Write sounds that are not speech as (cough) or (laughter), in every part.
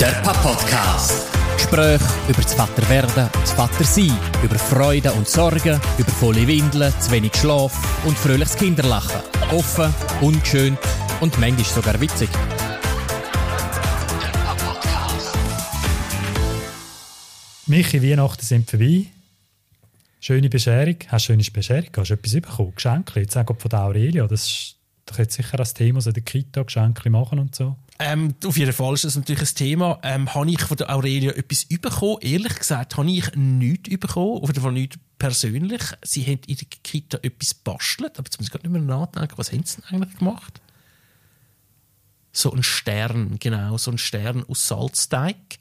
Der Papa-Podcast. Gespräche über das Vaterwerden und das Vatersein, über Freude und Sorgen, über volle Windeln, zu wenig Schlaf und fröhliches Kinderlachen. Offen, ungeschönt und manchmal sogar witzig. Michi, Weihnachten sind vorbei. Schöne Bescherung. Hast du eine schöne Bescherung? Hast du etwas bekommen? Geschenke? Jetzt auch von der Aurelia. Das ist doch jetzt sicher ein Thema, so in der Kita Geschenke machen und so. Ähm, auf jeden Fall ist das natürlich ein Thema. Ähm, habe ich von der Aurelia etwas bekommen? Ehrlich gesagt, habe ich nichts bekommen. Auf jeden Fall nicht persönlich. Sie haben in der Kita etwas bastelt, aber jetzt muss ich gerade nicht mehr nachdenken, was haben sie denn eigentlich gemacht? So ein Stern, genau, so ein Stern aus Salzteig.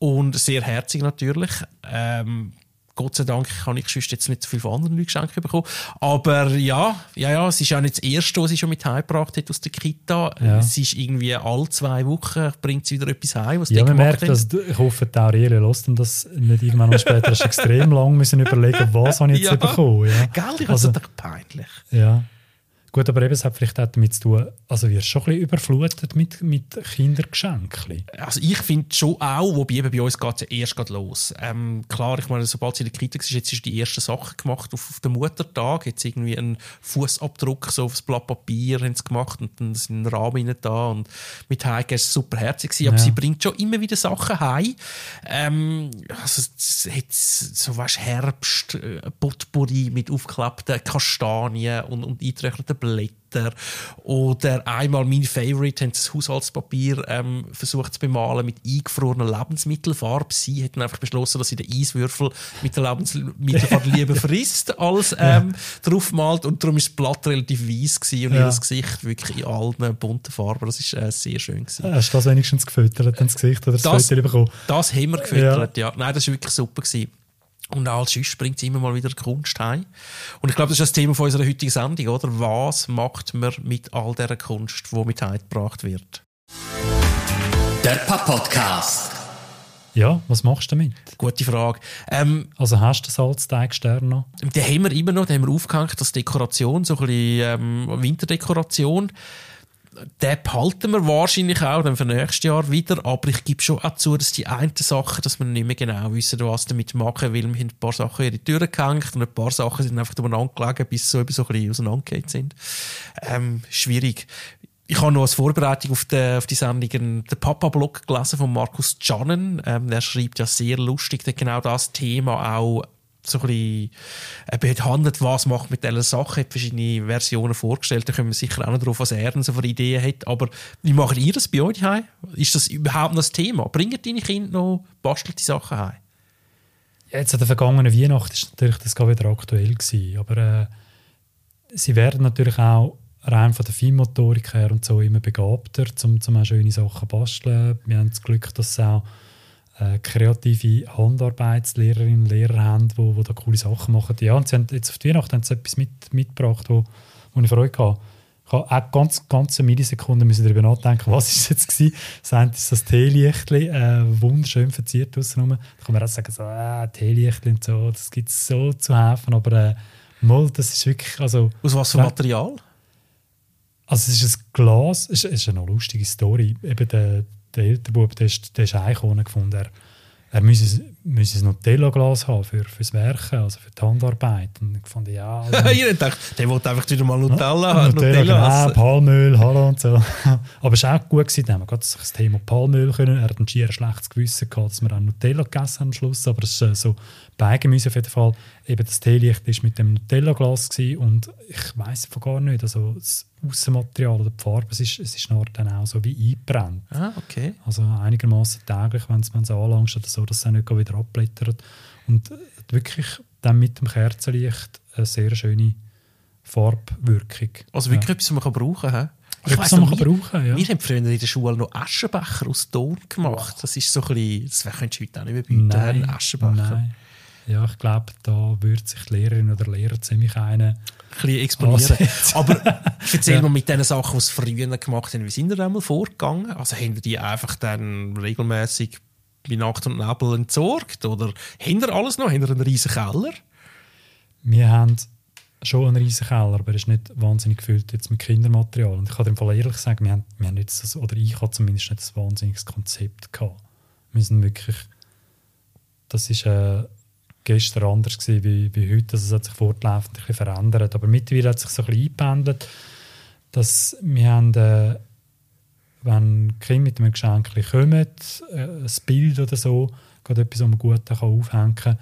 Und sehr herzig natürlich. Ähm, Gott sei Dank habe ich sonst jetzt nicht so viel von anderen Leuten Geschenke bekommen. Aber ja, ja, ja, es ist auch nicht das erste, was sie schon mit heimgebracht hat aus der Kita. Ja. Es ist irgendwie alle zwei Wochen bringt sie wieder etwas heim, was Ja, die man merkt, haben. dass, ich hoffe, die Aurelia lässt und das nicht irgendwann noch später hast du (laughs) extrem lang müssen überlegen, was habe ich jetzt Ja. bekommen. Ja. Gell, ich Also- doch peinlich. Ja. Gut, aber eben, es hat vielleicht auch damit zu tun, also wirst schon ein bisschen überflutet mit, mit Kindergeschenken. Also ich finde schon auch, wobei eben bei uns geht es ja erst gerade los. Ähm, klar, ich meine, sobald sie in der Kita war, jetzt ist die erste Sache gemacht auf, auf den Muttertag. Jetzt irgendwie einen Fußabdruck so aufs Blatt Papier haben sie gemacht und dann sind Rahmen da und mit Heike ist es super herzig gewesen. Aber Ja. sie bringt schon immer wieder Sachen heim. Ähm, also es hat so weißt, Herbst, äh, Potpourri mit aufgeklappten Kastanien und, und eingetrockneten Blätter. Oder einmal mein Favorite, haben sie das Haushaltspapier ähm, versucht zu bemalen mit eingefrorener Lebensmittelfarbe. Sie hätten einfach beschlossen, dass sie den Eiswürfel mit der Lebensmittelfarbe lieber (laughs) frisst, als ähm, draufmalt. Und darum ist das Blatt relativ weiss gewesen und Ja. ihr Gesicht wirklich in allen bunten Farben. Das ist äh, sehr schön gewesen. Hast du das wenigstens gefüttert ins Gesicht oder das, Das- Foto bekommen? Das haben wir gefüttert, ja. Nein, das war wirklich super. Gewesen. Und auch als sonst bringt sie immer mal wieder Kunst heim. Und ich glaube, das ist das Thema von unserer heutigen Sendung, oder? Was macht man mit all dieser Kunst, die mit heimgebracht wird? Der Papa-Podcast. Ja, was machst du damit? Gute Frage. Ähm, Also hast du den Salzteigstern noch? den haben wir immer noch, den haben wir aufgehängt als Dekoration, so ein bisschen ähm, Winterdekoration. Den behalten wir wahrscheinlich auch dann für nächstes Jahr wieder, aber ich gebe schon auch zu, dass die einen Sachen, dass wir nicht mehr genau wissen, was damit machen, weil wir haben ein paar Sachen in die Tür gehängt und ein paar Sachen sind einfach umeinander gelegen, bis sie so, so ein bisschen auseinandergegangen sind. Ähm, schwierig. Ich habe noch als Vorbereitung auf die, auf die Sendung den Papa-Blog gelesen von Markus Jannen. Ähm, der schreibt ja sehr lustig, der genau das Thema auch so ein bisschen äh, behandelt, was macht mit dieser Sache, hat verschiedene Versionen vorgestellt, da kommen wir sicher auch noch drauf, was er so für Ideen hat, aber wie macht ihr das bei euch heim? Ist das überhaupt noch das Thema? Bringen deine Kinder noch bastelte Sachen heim? Jetzt an der vergangenen Weihnacht ist natürlich das gerade wieder aktuell gewesen, aber äh, sie werden natürlich auch rein von der Feinmotorik her und so immer begabter, um, um schöne Sachen zu basteln. Wir haben das Glück, dass sie auch äh, kreative Handarbeitslehrerinnen und Lehrer haben, die wo da coole Sachen machen. Ja, und sie haben jetzt auf die Weihnacht haben sie etwas mit, mitgebracht, wo, wo ich Freude hatte. Ich habe auch ganz, ganz eine Millisekunde müssen darüber nachdenken, was ist jetzt gewesen. Das eine ist das Teelichtli, äh, wunderschön verziert außenrum. Da kann man auch sagen, so, äh, Teelichtli und so, das gibt es so zu helfen, aber äh, mal, das ist wirklich, also, Aus was für. Material? also es ist ein Glas, es ist, es ist eine lustige Story. Eben der, der ältere Bub, der ist, der ist Eichhorn gefunden, er, er müsse, müsse ein Nutella-Glas haben für, fürs Werken, also für die Handarbeit. Und ich fand, ja, (laughs) also, Ihr gedacht, der wollte einfach wieder mal Nutella, Ja, Nutella, genau, essen. Palmöl, hallo und so. (laughs) Aber es war auch gut, gewesen, haben wir gerade das Thema Palmöl können. Er hat ein schier schlechtes Gewissen gehabt, dass wir auch Nutella gegessen haben am Schluss. Aber es ist äh, so Beigemüse auf jeden Fall. Eben das Teelicht war mit dem Nutella-Glas und ich weiß von gar nicht, also das Außenmaterial oder die Farbe, es ist, es ist dann auch so wie eingebrannt. Ah, okay. Also einigermaßen täglich, wenn es anlangst oder so, dass es nicht wieder abblättert. Und äh, wirklich dann mit dem Kerzenlicht eine sehr schöne Farbwirkung. Also wirklich etwas, was man kann brauchen kann. Etwas, weiss man noch, wir- brauchen, ja. Wir haben früher in der Schule noch Aschenbecher aus Ton gemacht. Das ist so ein bisschen, das könntest du heute auch nicht mehr bieten, einen Aschenbecher. nein. Ja, ich glaube, da würde sich die Lehrerin oder Lehrer ziemlich einen. Ein bisschen exponieren. Aber (laughs) erzähl Ja. mal mit den Sachen, die sie früher gemacht haben, wie sind ihr einmal vorgegangen? Also haben die einfach dann regelmäßig bei Nacht und Nebel entsorgt? Oder haben ihr alles noch? Haben ihr einen riesen Keller? Wir haben schon einen riesen Keller, aber er ist nicht wahnsinnig gefüllt jetzt mit Kindermaterial. Und ich kann dem Fall ehrlich sagen, wir haben, wir haben jetzt das, oder ich habe zumindest nicht ein wahnsinniges Konzept gehabt. Wir sind wirklich, das ist äh, gestern anders gewesen wie, wie heute, also es hat sich fortlaufend ein bisschen verändert, aber mittlerweile hat sich so ein bisschen eingependelt, dass wir haben, äh, wenn Kinder mit einem Geschenk kommen, äh, ein Bild oder so, gerade etwas, was man gut aufhängen kann,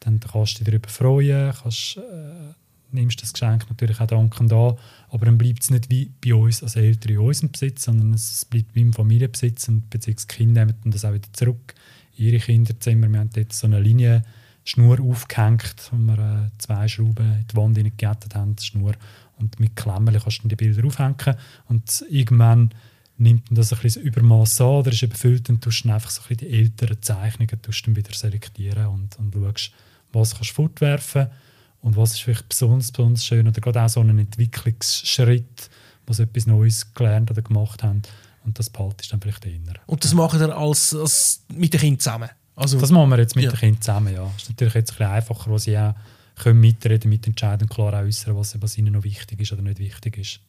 dann kannst du dich darüber freuen, kannst, äh, nimmst das Geschenk natürlich auch dankend an, aber dann bleibt es nicht wie bei uns als Eltern in unserem Besitz, sondern es bleibt wie im Familienbesitz. Und beziehungsweise die Kinder nehmen das auch wieder zurück in ihre Kinderzimmer. Wir haben dort so eine Linie Schnur aufgehängt, wo wir äh, zwei Schrauben in die Wand hineingegettet haben, die Schnur. Und mit Klemmen kannst du die Bilder aufhängen. Und irgendwann nimmt das ein bisschen das Übermaß an oder ist überfüllt und tust dann einfach so ein bisschen die älteren Zeichnungen tust dann wieder selektieren und, und schaust, was kannst du fortwerfen und was ist vielleicht besonders, besonders schön oder gerade auch so ein Entwicklungsschritt, wo sie etwas Neues gelernt oder gemacht haben und das behaltest dann vielleicht eher. Und das machen ihr als, als mit den Kindern zusammen? Also, das machen wir jetzt mit ja. den Kindern zusammen, ja. Das ist natürlich jetzt ein bisschen einfacher, wo sie auch können mitreden, mitentscheiden und klar auch äußern, was, was ihnen noch wichtig ist oder nicht wichtig ist.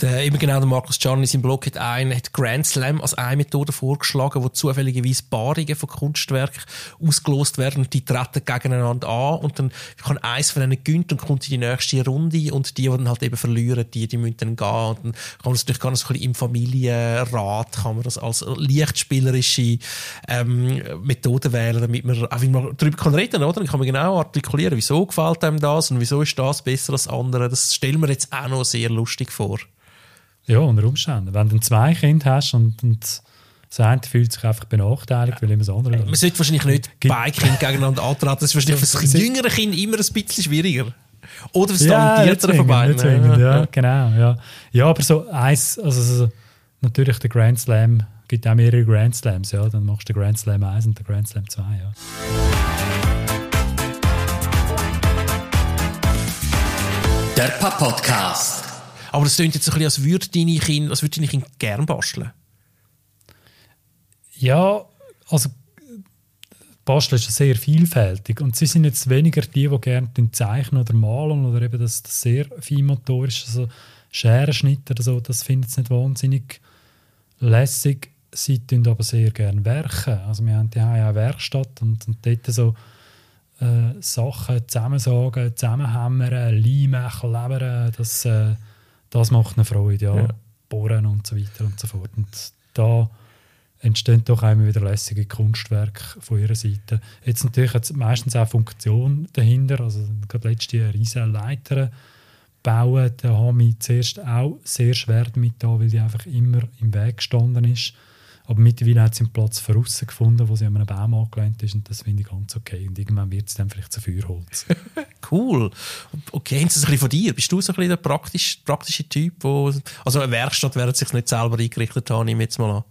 Der, eben genau der Markus Can in seinem Blog hat, einen, hat Grand Slam als eine Methode vorgeschlagen, wo zufälligerweise Paarungen von Kunstwerken ausgelost werden und die treten gegeneinander an und dann kann eins von denen gewinnen und kommt in die nächste Runde und die, die dann halt eben verlieren, die, die müssen dann gehen und dann kann man das natürlich ganz ein bisschen im Familienrat kann man das als lichtspielerische ähm, Methode wählen, damit man auch mal darüber kann reden, oder? Dann kann man genau artikulieren, wieso gefällt einem das und wieso ist das besser als andere. Das stellen wir jetzt auch noch sehr lustig vor vor. Ja, unter Umständen. Wenn du zwei Kinder hast und, und das eine fühlt sich einfach benachteiligt, weil immer das andere. Man sollte wahrscheinlich nicht beide Kinder gegeneinander antreten. Das ist wahrscheinlich für das jüngere Kind immer ein bisschen schwieriger. Oder für das talentiertere von beiden. Ja, (laughs) genau. Ja. ja, aber so eins, also natürlich der Grand Slam, gibt auch mehrere Grand Slams, ja. Dann machst du den Grand Slam 1 und den Grand Slam 2, ja. Der Papa-Podcast. Aber das klingt jetzt ein bisschen, als würde deine Kinder, als würde deine Kinder gerne basteln. Ja, also Basteln ist sehr vielfältig und sie sind jetzt weniger die, die gerne zeichnen oder malen oder eben das, das sehr feinmotorisch, also Scherenschnitt oder so, das finden sie nicht wahnsinnig lässig. Sie tun aber sehr gerne werken. Also wir haben haben eine Werkstatt und, und dort so äh, Sachen zusammensagen, zusammenhämmern, leimen, klebern, das äh, das macht eine Freude, ja. ja. Bohren und so weiter und so fort. Und da entstehen doch immer wieder lässige Kunstwerke von ihrer Seite. Jetzt natürlich hat meistens auch Funktion dahinter. Also gerade letzte Jahr riesige Leiter bauen, da haben wir zuerst auch sehr schwer damit da, weil die einfach immer im Weg gestanden ist. Aber mittlerweile hat sie einen Platz für außen gefunden, wo sie an einem Baum angelehnt ist und das finde ich ganz okay. Und irgendwann wird sie dann vielleicht zu Feuerholz. (laughs) cool. Okay, haben Sie ein bisschen von dir? Bist du so ein bisschen der praktische, praktische Typ? Wo, also eine Werkstatt werden sich nicht selber eingerichtet haben, nehme ich jetzt mal an.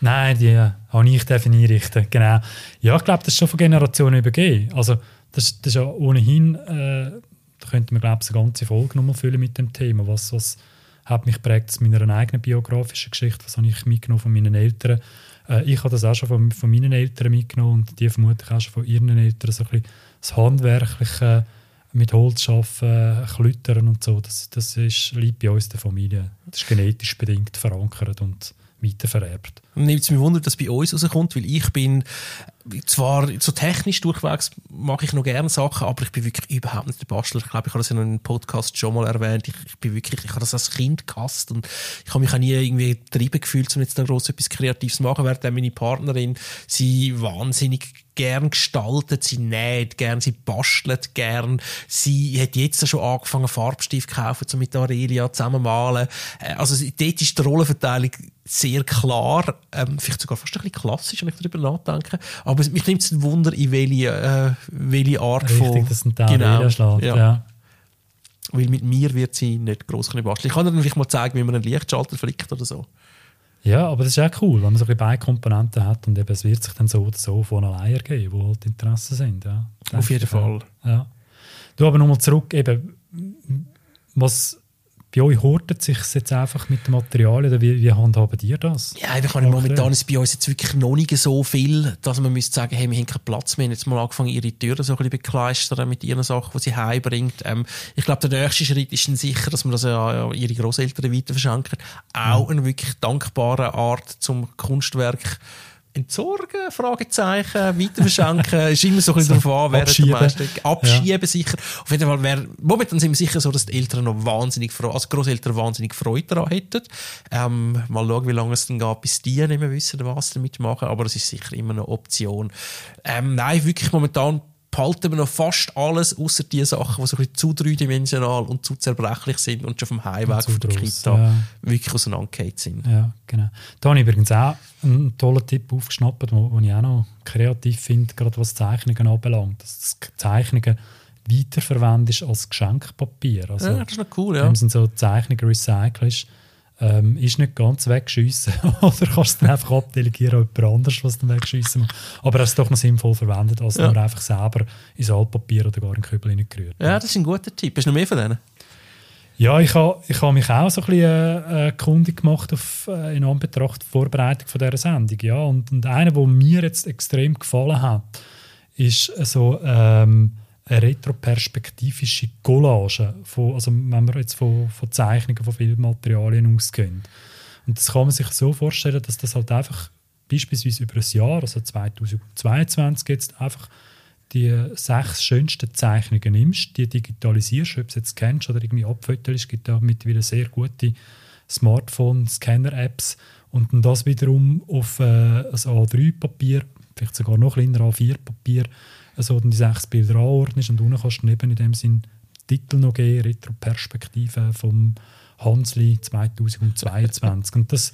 Nein, die äh, habe ich einrichten genau. Ja, ich glaube, das ist schon von Generationen übergeben. Also das, das ist ja ohnehin, äh, da könnte man glaube ich eine ganze Folge nochmal füllen mit dem Thema, was, was hat mich prägt aus meiner eigenen biografischen Geschichte, was habe ich mitgenommen von meinen Eltern. Äh, ich habe das auch schon von, von, meinen Eltern mitgenommen und die vermutlich auch schon von ihren Eltern, so ein bisschen das Handwerkliche, mit Holz arbeiten, Klüttern und so, das, das ist, liegt bei uns in der Familie. Das ist genetisch bedingt verankert und weitervererbt. Nimmt es mich Wunder, dass bei uns rauskommt, weil ich bin zwar so technisch durchwegs mache ich noch gerne Sachen, aber ich bin wirklich überhaupt nicht der Bastler. Ich glaube, ich habe das in einem Podcast schon mal erwähnt. Ich, ich bin wirklich, ich habe das als Kind gehasst und ich habe mich auch nie irgendwie getrieben gefühlt, um jetzt da groß etwas Kreatives zu machen, während meine Partnerin sie wahnsinnig gern gestaltet, sie näht gern, sie bastelt gern. Sie hat jetzt schon angefangen, Farbstift zu kaufen, so mit Aurelia zusammen malen. Äh, also dort ist die Rollenverteilung sehr klar, ähm, vielleicht sogar fast ein bisschen klassisch, wenn ich darüber nachdenke. Aber mich nimmt es ein Wunder, in welche, äh, welche Art Richtig, von... dass ein Teil genau, schlägt, ja. ja. Weil mit mir wird sie nicht gross basteln. Ich kann dir vielleicht mal zeigen, wie man einen Lichtschalter flickt oder so. Ja, aber das ist auch cool, wenn man so ein beide Komponenten hat und eben, es wird sich dann so oder so von alleine ergeben, wo halt Interessen sind. Ja. Auf jeden Fall. Ja. Du aber nochmal zurück, eben, was bei euch hortet sich jetzt einfach mit den Materialien oder wie, wie handhaben ihr das? Ja, ich meine, momentan ist bei uns jetzt wirklich noch nicht so viel, dass man müsste sagen, hey, wir haben keinen Platz mehr. Jetzt mal angefangen, ihre Türen so ein bisschen bekleistern mit ihren Sachen, die sie heimbringt. Ähm, ich glaube, der nächste Schritt ist dann sicher, dass man das ja ihre Großeltern weiter verschenken. Auch ja. eine wirklich dankbare Art zum Kunstwerk entsorgen, Fragezeichen, weiterverschenken, ist immer so ein bisschen darauf an, wer abschieben. meisten- abschieben sicher. Auf jeden Fall wäre, momentan sind wir sicher so, dass die Eltern noch wahnsinnig, Freude, also Grosseltern wahnsinnig Freude daran hätten. Ähm, mal schauen, wie lange es dann geht, bis die nicht mehr wissen, was sie damit machen, aber es ist sicher immer eine Option. Ähm, nein, wirklich momentan behalten wir noch fast alles, außer die Sachen, die so ein bisschen zu dreidimensional und zu zerbrechlich sind und schon vom Heimweg von der Kita ja. wirklich auseinandergefallen sind. Ja, genau. Da habe ich übrigens auch einen tollen Tipp aufgeschnappt, den ich auch noch kreativ finde, gerade was Zeichnungen anbelangt. Dass du Zeichnungen weiterverwendest als Geschenkpapier. Also, ja, das ist noch cool, ja. Dem sind so Zeichnungen recycelst, ähm, ist nicht ganz wegschiessen. (laughs) Oder kannst du es dann einfach abdelegieren an jemand anderes, was dann wegschiessen muss. Aber er ist doch noch sinnvoll verwendet, als Ja. nur einfach selber ins Altpapier oder gar in den Kübel hineingerührt. Ja, das ist ein guter Tipp. Hast du noch mehr von denen? Ja, ich habe ich ha mich auch so ein bisschen äh, äh, kundig gemacht auf, äh, in Anbetracht der Vorbereitung von dieser Sendung. Ja. Und, und einer, der mir jetzt extrem gefallen hat, ist so ähm, eine retroperspektivische Collage, von, also wenn wir jetzt von, von Zeichnungen von Filmmaterialien ausgehen. Und das kann man sich so vorstellen, dass das halt einfach beispielsweise über ein Jahr, also 2022 jetzt einfach die sechs schönsten Zeichnungen nimmst, die digitalisierst, ob du jetzt kennst oder irgendwie abfotelst, es gibt da mittlerweile sehr gute Smartphone-Scanner-Apps und dann das wiederum auf äh, ein A3-Papier, vielleicht sogar noch kleiner A4-Papier, also dann die sechs Bilder anordnest und unten kannst du neben in dem Sinn Titel noch geben, Retroperspektive vom Hansli 2022 und das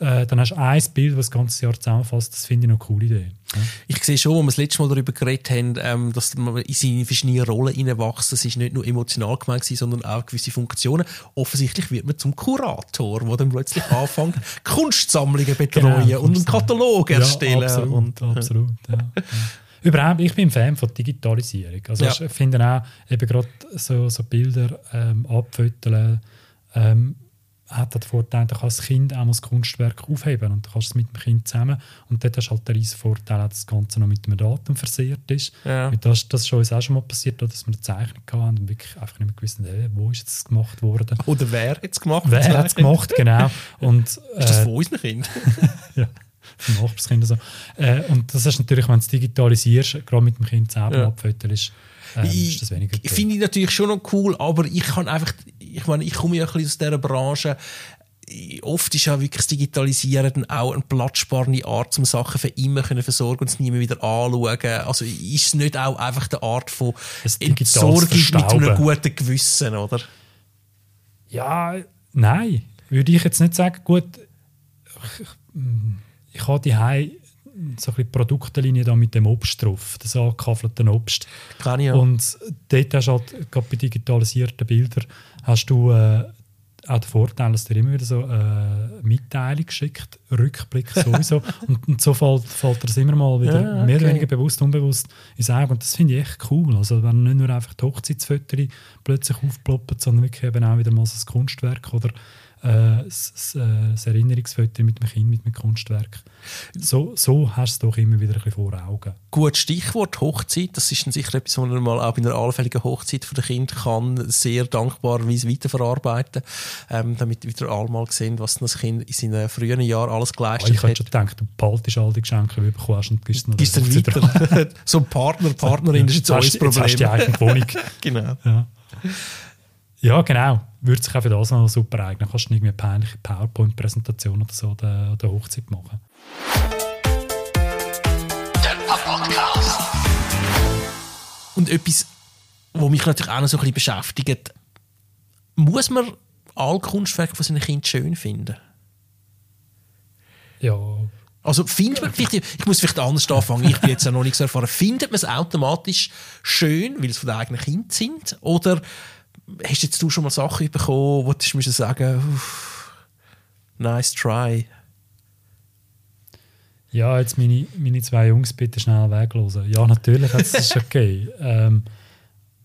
äh, dann hast du ein Bild, das das ganze Jahr zusammenfasst. Das finde ich eine coole Idee. Ja. Ich sehe schon, als wir das letzte Mal darüber geredet haben, ähm, dass man in seine verschiedenen Rollen hineinwachsen. Es ist nicht nur emotional gemeint, sondern auch gewisse Funktionen. Offensichtlich wird man zum Kurator, der dann plötzlich (laughs) anfängt, Kunstsammlungen betreuen Genau, und einen. Katalog erstellen. Ja, absolut, und, absolut ja. (laughs) Überhaupt, ich bin ein Fan von Digitalisierung. Also Ja. ich finde auch eben gerade so, so Bilder ähm, abfoteln, ähm, hat den Vorteil, du kannst das Kind auch als Kunstwerk aufheben und du kannst es mit dem Kind zusammen und dort hast du halt den riesen Vorteil, dass das Ganze noch mit einem Datum versehrt ist. Ja. Das, das ist uns auch schon mal passiert, dass wir eine Zeichnung hatten und wirklich einfach nicht mehr gewusst haben, hey, wo ist das gemacht worden. Oder wer hat es gemacht? Wer hat es gemacht, genau. (laughs) Und, Ist das äh, von unseren Kindern? (laughs) (laughs) ja, von Nachbarskinder so. Äh, und das ist natürlich, wenn du es digitalisierst, gerade mit dem Kind selber Ja. abfotelst, ähm, ist das weniger Ich finde ich natürlich schon noch cool, aber ich kann einfach, ich meine, ich komme ja ein bisschen aus dieser Branche. Oft ist ja wirklich das Digitalisieren dann auch eine platzsparende Art, um Sachen für immer können versorgen und es nie mehr wieder anschauen. Also ist es nicht auch einfach eine Art von Entsorgung mit einem guten Gewissen, oder? Ja, nein, würde ich jetzt nicht sagen. Gut, ich, ich habe die so ein Produktlinie da mit dem Obst drauf, das angekaffelten Obst. Kann ich ja. Und dort hast du halt, gerade bei digitalisierten Bildern, hast du äh, auch den Vorteil, dass dir immer wieder so äh, Mitteilung schickt, Rückblick sowieso. (laughs) und, und so fällt, fällt dir das immer mal wieder Ja, mehr oder okay. weniger bewusst, unbewusst ins Auge. Und das finde ich echt cool. Also wenn nicht nur einfach die Hochzeitsfotos plötzlich aufploppen, sondern wirklich eben auch wieder mal so ein Kunstwerk oder äh, das, das, äh, das Erinnerungsfoto mit dem Kind, mit einem Kunstwerk. So, so hast du es doch immer wieder ein bisschen vor Augen. Gut, Stichwort Hochzeit. Das ist dann sicher etwas, was man mal auch bei einer allfälligen Hochzeit von der Kind kann sehr dankbarerweise weiterverarbeiten, ähm, damit wieder alle mal sehen, was das Kind in seinen frühen Jahren alles Ah, geleistet ich hätte hat. schon gedacht, du behaltest all die Geschenke, die du bekommen hast und gibst dann weiter. (laughs) so ein Partner, Partnerin ist jetzt auch ein Problem. Jetzt hast du die eigene Wohnung. (laughs) genau. ja. Ja, genau. Würde sich auch für das noch super eignen. Kannst du irgendwie eine peinliche PowerPoint-Präsentation oder so an der, Hochzeit machen. Und etwas, was mich natürlich auch noch so ein bisschen beschäftigt, muss man alle Kunstwerke von seinen Kindern schön finden? Ja, Also findet man, vielleicht, ich muss vielleicht anders anfangen, ich bin jetzt ja noch nicht so erfahren, findet man es automatisch schön, weil es von den eigenen Kindern sind? Oder hast jetzt du schon mal Sachen bekommen, wo du müssen sagen, uff, nice try? ja jetzt meine, meine zwei Jungs bitte schnell weglosen. Ja, natürlich, das ist okay. (laughs) ähm,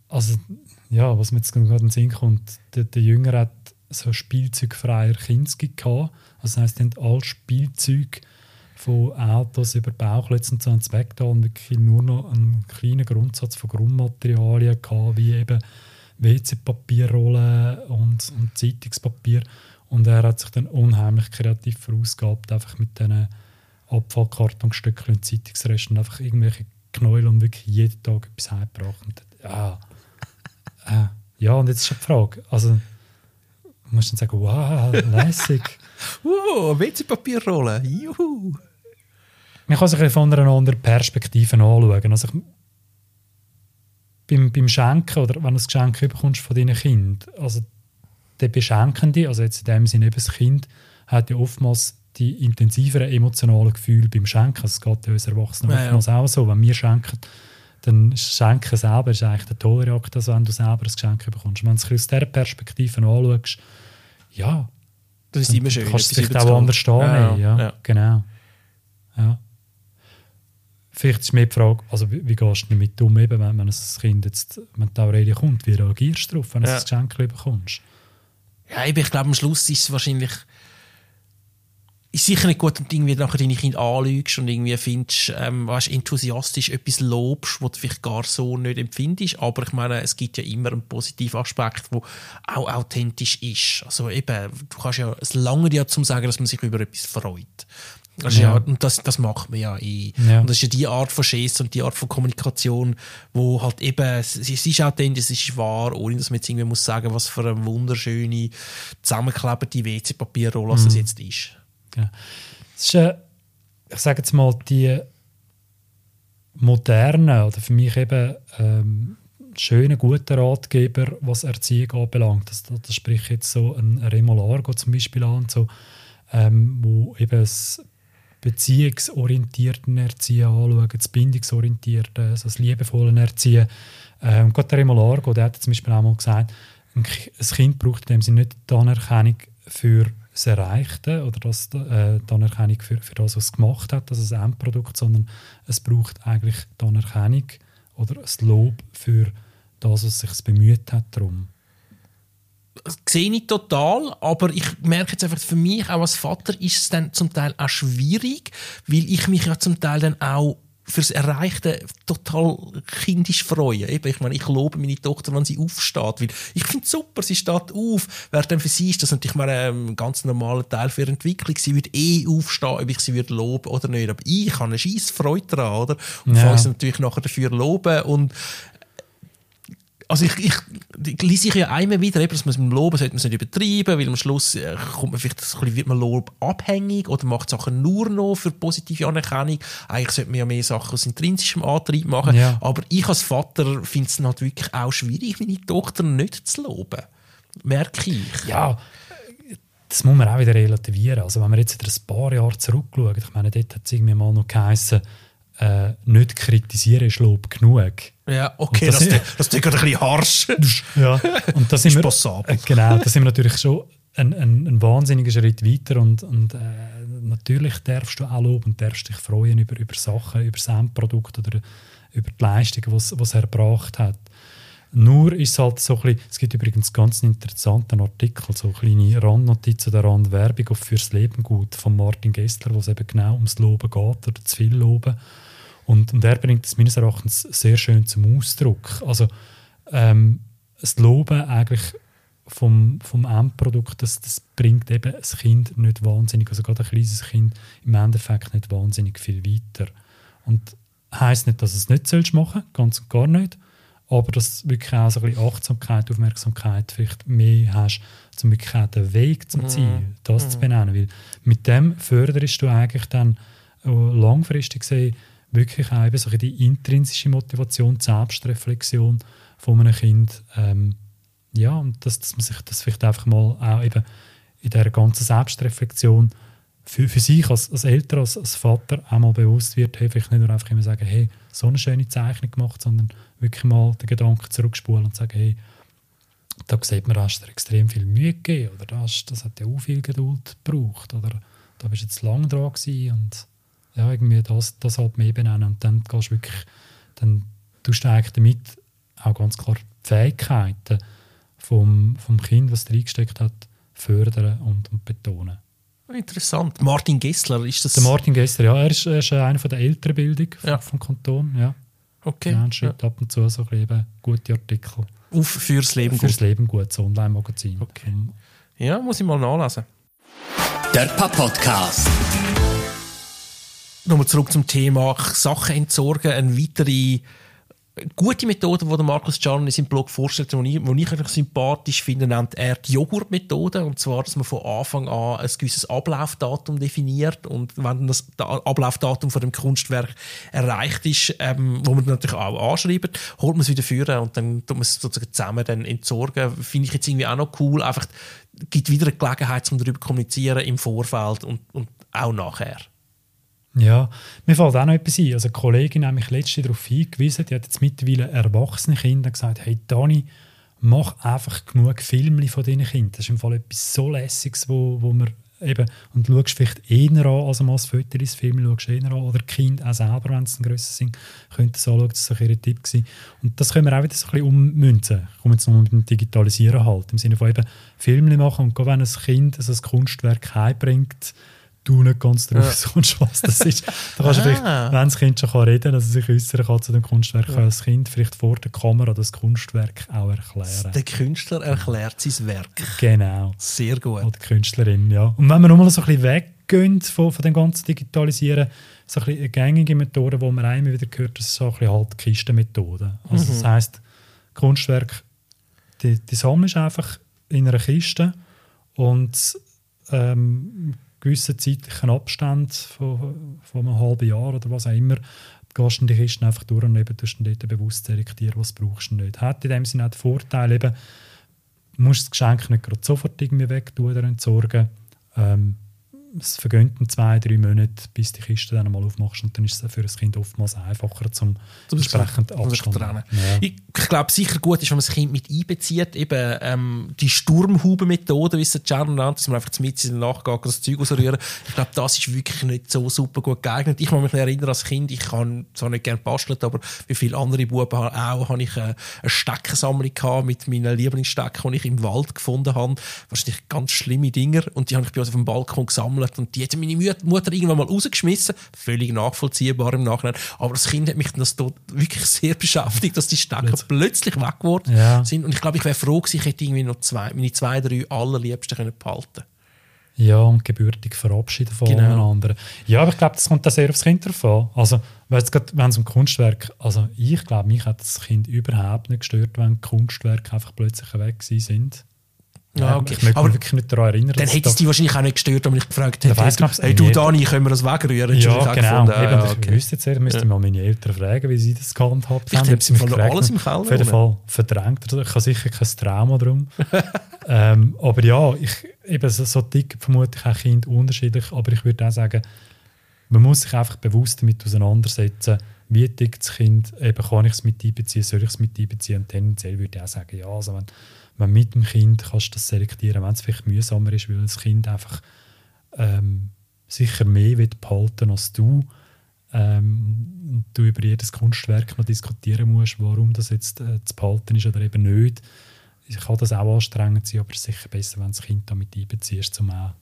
also, ja, was mir jetzt gerade in den Sinn kommt, der, der Jünger hat so spielzeugfreier Kinski gehabt. Also, das heisst, die haben alle Spielzeug von Autos über Bauchlötze und so ans Weg da und wirklich nur noch einen kleinen Grundsatz von Grundmaterialien gehabt, wie eben WC-Papierrollen und, und Zeitungspapier. Und er hat sich dann unheimlich kreativ verausgabt, einfach mit diesen Abfallkartonstückchen und Zeitungsreste und einfach irgendwelche Knäuel und wirklich jeden Tag etwas heimgebracht. Und, ja, (laughs) äh, ja, und jetzt ist die Frage, also du musst dann sagen, wow, lässig. (laughs) Wow, WC-Papierrolle, juhu! Man kann sich von einer anderen Perspektive anschauen. Also ich, beim, beim Schenken oder wenn du ein Geschenk bekommst von deinen Kind, also der Beschenkende, also jetzt in dem Sinne eben das Kind, hat ja oftmals die intensiveren emotionalen Gefühle beim Schenken. Also es geht ja uns Erwachsenen Ja, ja. oftmals auch so. Wenn wir schenken, dann Schenken selber ist eigentlich der tolle Akt, als wenn du selber ein Geschenk bekommst. Wenn du es aus dieser Perspektive anschaust, ja, Das ist immer schön. kannst du überzukommen. auch anders. Ja, ja, ja. genau. Ja. Vielleicht ist mir die Frage, also wie, wie gehst du damit um, eben, wenn, wenn ein Kind jetzt, wenn die Aurelie kommt, wie reagierst du darauf, wenn du Ja. ein Geschenk bekommst? Ja, eben, ich glaube, am Schluss ist es wahrscheinlich ist sicher nicht gut, wenn du irgendwie nachher deine Kinder anlügst und irgendwie findest, ähm, weißt, enthusiastisch etwas lobst, was du vielleicht gar so nicht empfindest. Aber ich meine, es gibt ja immer einen positiven Aspekt, der auch authentisch ist. Also eben, du kannst ja, es lange ja zum sagen, dass man sich über etwas freut. Das ist ja. Ja. und das, das macht man ja eh. Ja. Und das ist ja die Art von Geste und die Art von Kommunikation, wo halt eben, es, es ist authentisch, es ist wahr, ohne dass man jetzt irgendwie muss sagen, was für eine wunderschöne, zusammenklebende WC-Papierrolle Mhm. das jetzt ist. Ja. Es ist, äh, ich sage jetzt mal, die modernen oder für mich eben ähm, schönen, guten Ratgeber, was Erziehung anbelangt. Das, das, das spricht jetzt so ein Remo Largo zum Beispiel an, so, ähm, wo eben das beziehungsorientierten Erziehen anschauen, das bindungsorientierte, also das liebevolle Erziehen. Ähm, gerade der Remo Largo, der hat zum Beispiel auch mal gesagt, ein Ki- ein Kind braucht in dem Sinne nicht die Anerkennung für das Erreichte oder das, äh, die Anerkennung für, für das, was es gemacht hat, also das Endprodukt, sondern es braucht eigentlich die Anerkennung oder das Lob für das, was es sich bemüht hat darum. Das sehe ich total, aber ich merke jetzt einfach, für mich auch als Vater ist es dann zum Teil auch schwierig, weil ich mich ja zum Teil dann auch fürs Erreichte total kindisch freue. Eben, ich meine, ich lobe meine Tochter, wenn sie aufsteht, weil ich finde es super, sie steht auf. Während dann für sie ist das natürlich mal ein ganz normaler Teil für Entwicklung. Sie würde eh aufstehen, ob ich sie würde loben oder nicht. Aber ich habe eine scheisse Freude daran, oder? Und Ja. ja. sie natürlich nachher dafür loben und also ich, ich, ich lese ich ja einmal wieder, eben, dass man es mit dem Loben sollte man es nicht übertreiben, weil am Schluss äh, kommt man vielleicht, bisschen- wird man Lob abhängig oder macht Sachen nur noch für positive Anerkennung. Eigentlich sollte man ja mehr Sachen aus intrinsischem Antrieb machen. Ja. Aber ich als Vater finde es halt wirklich auch schwierig, meine Tochter nicht zu loben. Merke ich. Ja, das muss man auch wieder relativieren. Also wenn man jetzt wieder ein paar Jahre zurückschaut, ich meine, dort hat es irgendwie mal noch geheißen, äh, nicht kritisieren ist Lob genug. Ja, okay, Und das das, das, das gerade ein bisschen harsch. (laughs) Ja, und da sind Ist wir, passabel. genau, da sind wir natürlich schon ein, ein, ein wahnsinniger Schritt weiter und, und äh, natürlich darfst du auch loben und darfst dich freuen über, über Sachen, über das Endprodukt oder über die Leistungen, was er erbracht hat. Nur ist es halt so ein bisschen, es gibt übrigens ganz einen interessanten Artikel, so eine kleine Randnotiz oder Randwerbung auf «Fürs Leben gut» von Martin Gessler, wo es eben genau ums Loben geht oder zu viel Loben. Und, und er bringt es meines Erachtens sehr schön zum Ausdruck. Also ähm, das Loben eigentlich vom, vom Endprodukt, das, das bringt eben das Kind nicht wahnsinnig, also gerade ein kleines Kind im Endeffekt nicht wahnsinnig viel weiter. Und heisst nicht, dass es nicht sollst machen, ganz und gar nicht, aber dass du wirklich auch so ein bisschen Achtsamkeit, Aufmerksamkeit vielleicht mehr hast, um wirklich auch den Weg zum Ziel, das zu benennen. Weil mit dem förderst du eigentlich dann äh, langfristig gesehen wirklich auch eben so ein die intrinsische Motivation, die Selbstreflexion von einem Kind. Ähm, ja, und dass, dass man sich das vielleicht einfach mal auch eben in dieser ganzen Selbstreflexion für, für sich als, als Eltern, als, als Vater auch mal bewusst wird, hey, vielleicht nicht nur einfach immer sagen, hey, so eine schöne Zeichnung gemacht, sondern wirklich mal den Gedanken zurückspulen und sagen, hey, da sieht man, hast du extrem viel Mühe gegeben oder das, das hat ja auch viel Geduld gebraucht oder da bist du jetzt lang dran gewesen und ja, irgendwie das, das halt mehr benennen und dann gehst du wirklich, dann tust du eigentlich damit auch ganz klar die Fähigkeiten vom, vom Kind, was er eingesteckt hat, fördern und, und betonen. Interessant. Martin Gessler, ist das... Der Martin Gester, ja, er ist, er ist einer von der älteren Bildung Ja. vom Kanton, ja. Okay. Ja, Ja. schreibt ab und zu so eben gute Artikel. Auf fürs Leben Fürs gut. Leben gut, so Online-Magazin. Okay. Ja, muss ich mal nachlesen. Der Papa-Podcast. nochmal zurück zum Thema Sachen entsorgen, eine weitere gute Methode, die Markus Can in seinem Blog vorstellt, die ich, ich sympathisch finde, nennt er die Joghurt-Methode. Und zwar, dass man von Anfang an ein gewisses Ablaufdatum definiert. Und wenn das Ablaufdatum von dem Kunstwerk erreicht ist, ähm, wo man natürlich auch anschreibt, holt man es wieder führen und dann tut man es sozusagen zusammen dann entsorgen. Finde ich jetzt irgendwie auch noch cool. Einfach gibt wieder eine Gelegenheit, um darüber zu kommunizieren im Vorfeld und, und auch nachher. Ja, mir fällt auch noch etwas ein. Also eine Kollegin hat mich letztens darauf hingewiesen, die hat jetzt mittlerweile erwachsene Kinder gesagt, hey Dani, mach einfach genug Filme von diesen Kindern. Das ist im Fall etwas so Lässiges, wo, wo man eben, und du schaust vielleicht eher an, also mal das Foto ins Film schaust eher an, oder Kind auch selber, wenn sie grösser sind, könnte es anschauen, das war ihr Tipp. Gewesen. Und das können wir auch wieder so ein bisschen ummünzen. Ich komme jetzt noch mit dem Digitalisieren halt, im Sinne von eben Filme machen und wenn ein Kind also ein Kunstwerk heimbringt, du nicht ganz drauf ja. kommst, was (laughs) das ist. Da kannst du vielleicht, ah. wenn das Kind schon kann reden kann, also sich äußern kann zu dem Kunstwerk, ja. kann das Kind vielleicht vor der Kamera das Kunstwerk auch erklären. Der Künstler erklärt sein Werk. Genau. Sehr gut. Oder die Künstlerin, ja. Und wenn wir nochmal so ein bisschen weggehen von, von dem ganzen Digitalisieren, so ein bisschen gängige Methode, die man immer wieder gehört, das ist so ein bisschen halt Kistenmethode. Also mhm. das heisst, Kunstwerk, die, die sammelst einfach in einer Kiste und ähm, gewissen zeitlichen Abstand von, von einem halben Jahr oder was auch immer, gehst du die Kisten einfach durch und eben tust du dort bewusst selektieren, was brauchst du nicht. Hat in dem Sinne auch den Vorteil, eben, musst das Geschenk nicht gerade sofort irgendwie wegtun oder entsorgen. Ähm, es vergönnt zwei, drei Monate, bis die Kiste dann mal aufmachst und dann ist es für das Kind oftmals einfacher zum entsprechend Abstand ja. Ich, ich glaube sicher gut ist, wenn man das Kind mit einbezieht, eben ähm, die Sturmhuben-Methode, wie es Jan nennt, dass man einfach mit in den Nachgang das Zeug ausrühren. Ich glaube, das ist wirklich nicht so super gut geeignet. Ich kann mich erinnern als Kind, ich kann zwar nicht gerne basteln, aber wie viele andere Buben auch, habe ich eine, eine Steckensammlung mit meinen Lieblingsstecken, die ich im Wald gefunden habe. Wahrscheinlich ganz schlimme Dinger und die habe ich bei uns auf dem Balkon gesammelt gesammelt und die hat meine Mutter irgendwann mal rausgeschmissen. Völlig nachvollziehbar im Nachhinein. Aber das Kind hat mich das dort wirklich sehr beschäftigt, dass die Stecker Plötzlich. plötzlich weg geworden ja. sind. Und ich glaube, ich wäre froh gewesen, ich hätte irgendwie noch zwei, meine zwei, drei allerliebsten können behalten ja, und gebürtig verabschieden von genau. anderen. Ja, aber ich glaube, das kommt da sehr aufs Kind drauf an. Also, wenn es um Kunstwerk, also ich glaube, mich hat das Kind überhaupt nicht gestört, wenn Kunstwerke einfach plötzlich weg sind. Ja, okay. Ich möchte mich wirklich nicht daran erinnern. Dann hätte es dich wahrscheinlich auch nicht gestört, wenn ich gefragt hätte, hey, hey, du Dani, können wir das wegrühren? Ja, genau. Gefunden, Eben, okay. Ich wüsste jetzt, müsste ja. mal meine Eltern fragen, wie sie das gehandhabt haben. Vielleicht haben sie alles im Keller. Auf jeden Fall verdrängt. Ich habe sicher kein Trauma drum. (laughs) ähm, aber ja, ich, eben so, so dick vermute ich auch Kind unterschiedlich, aber ich würde auch sagen, man muss sich einfach bewusst damit auseinandersetzen, wie dick das Kind, eben kann ich es mit einbeziehen, soll ich es mit einbeziehen? Und tendenziell würde ich auch sagen, ja, also wenn wenn mit dem Kind kannst du das selektieren, wenn es vielleicht mühsamer ist, weil das Kind einfach ähm, sicher mehr wird behalten als du ähm, du über jedes Kunstwerk noch diskutieren musst, warum das jetzt äh, zu behalten ist oder eben nicht. Ich kann das auch anstrengend sein, aber es ist sicher besser, wenn du das Kind damit einbeziehst, um auch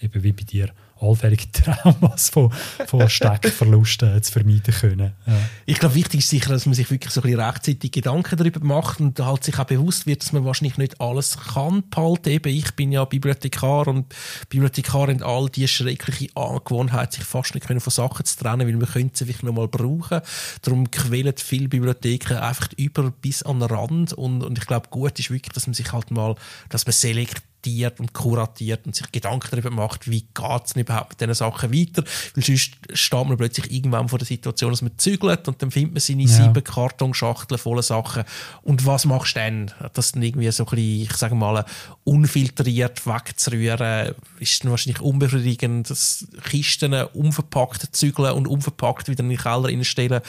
eben wie bei dir allfällige (laughs) Traumas von, von Steckverlusten zu vermeiden können. Ja. Ich glaube, wichtig ist sicher, dass man sich wirklich so ein bisschen rechtzeitig Gedanken darüber macht und halt sich auch bewusst wird, dass man wahrscheinlich nicht alles kann behalten. Eben, ich bin ja Bibliothekar und Bibliothekar haben all die schreckliche Angewohnheit, sich fast nicht von Sachen zu trennen, weil wir können sie vielleicht noch mal brauchen. Darum quälen viele Bibliotheken einfach über bis an den Rand und, und ich glaube, gut ist wirklich, dass man sich halt mal, dass man selektiert reflektiert und kuratiert und sich Gedanken darüber macht, wie geht es überhaupt mit diesen Sachen weiter. Weil sonst steht man plötzlich irgendwann vor der Situation, dass man zügelt und dann findet man seine ja. sieben Kartonschachteln voller Sachen. Und was machst du dann? Das dann irgendwie so ein bisschen, ich sage mal, unfiltriert wegzurühren, ist dann wahrscheinlich unbefriedigend. Das Kisten unverpackt zügeln und unverpackt wieder in den Keller reinstellen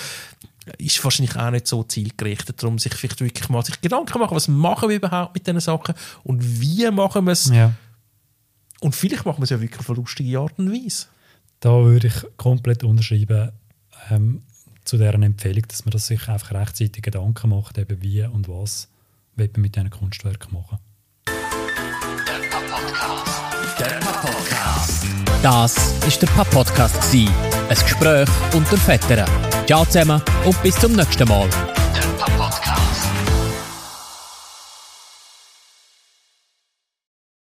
ist wahrscheinlich auch nicht so zielgerichtet. Darum sich vielleicht wirklich mal sich Gedanken machen, was machen wir überhaupt mit diesen Sachen und wie machen wir es. Ja. Und vielleicht machen wir es ja wirklich auf eine lustige Art und Weise. Da würde ich komplett unterschreiben ähm, zu deren Empfehlung, dass man das sich einfach rechtzeitig Gedanken macht, eben wie und was wir mit diesen Kunstwerken machen. Der Podcast. Der Podcast. Das ist der Podcast. Ein Gespräch unter Vettern. Ciao zusammen und bis zum nächsten Mal.